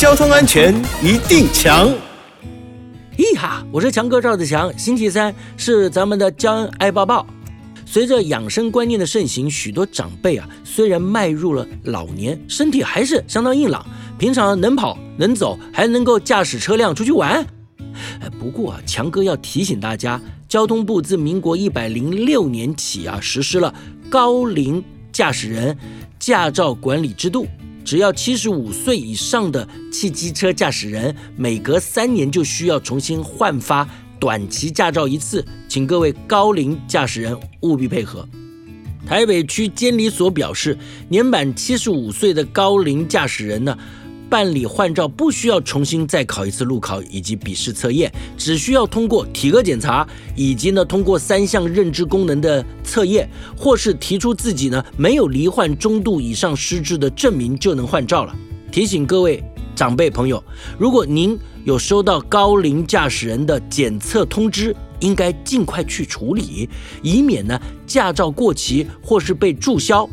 交通安全一定强。咦哈，我是强哥赵子强。星期三是咱们的江恩爱抱抱。随着养生观念的盛行，许多长辈啊，虽然迈入了老年，身体还是相当硬朗，平常能跑能走，还能够驾驶车辆出去玩。不过啊，强哥要提醒大家，交通部自民国一百零六年起啊，实施了高龄驾驶人驾照管理制度。只要七十五岁以上的汽机车驾驶人，每隔三年就需要重新换发短期驾照一次，请各位高龄驾驶人务必配合。台北区监理所表示，年满七十五岁的高龄驾驶人呢，办理换照不需要重新再考一次路考以及笔试测验，只需要通过体格检查，以及呢通过三项认知功能的测验，或是提出自己呢没有罹患中度以上失智的证明就能换照了。提醒各位长辈朋友，如果您有收到高龄驾驶人的检测通知，应该尽快去处理，以免呢驾照过期或是被注销。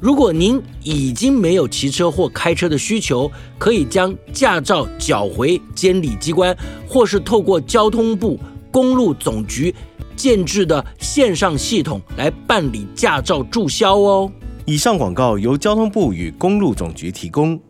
如果您已经没有骑车或开车的需求，可以将驾照缴回监理机关，或是透过交通部公路总局建制的线上系统来办理驾照注销哦。以上广告由交通部与公路总局提供。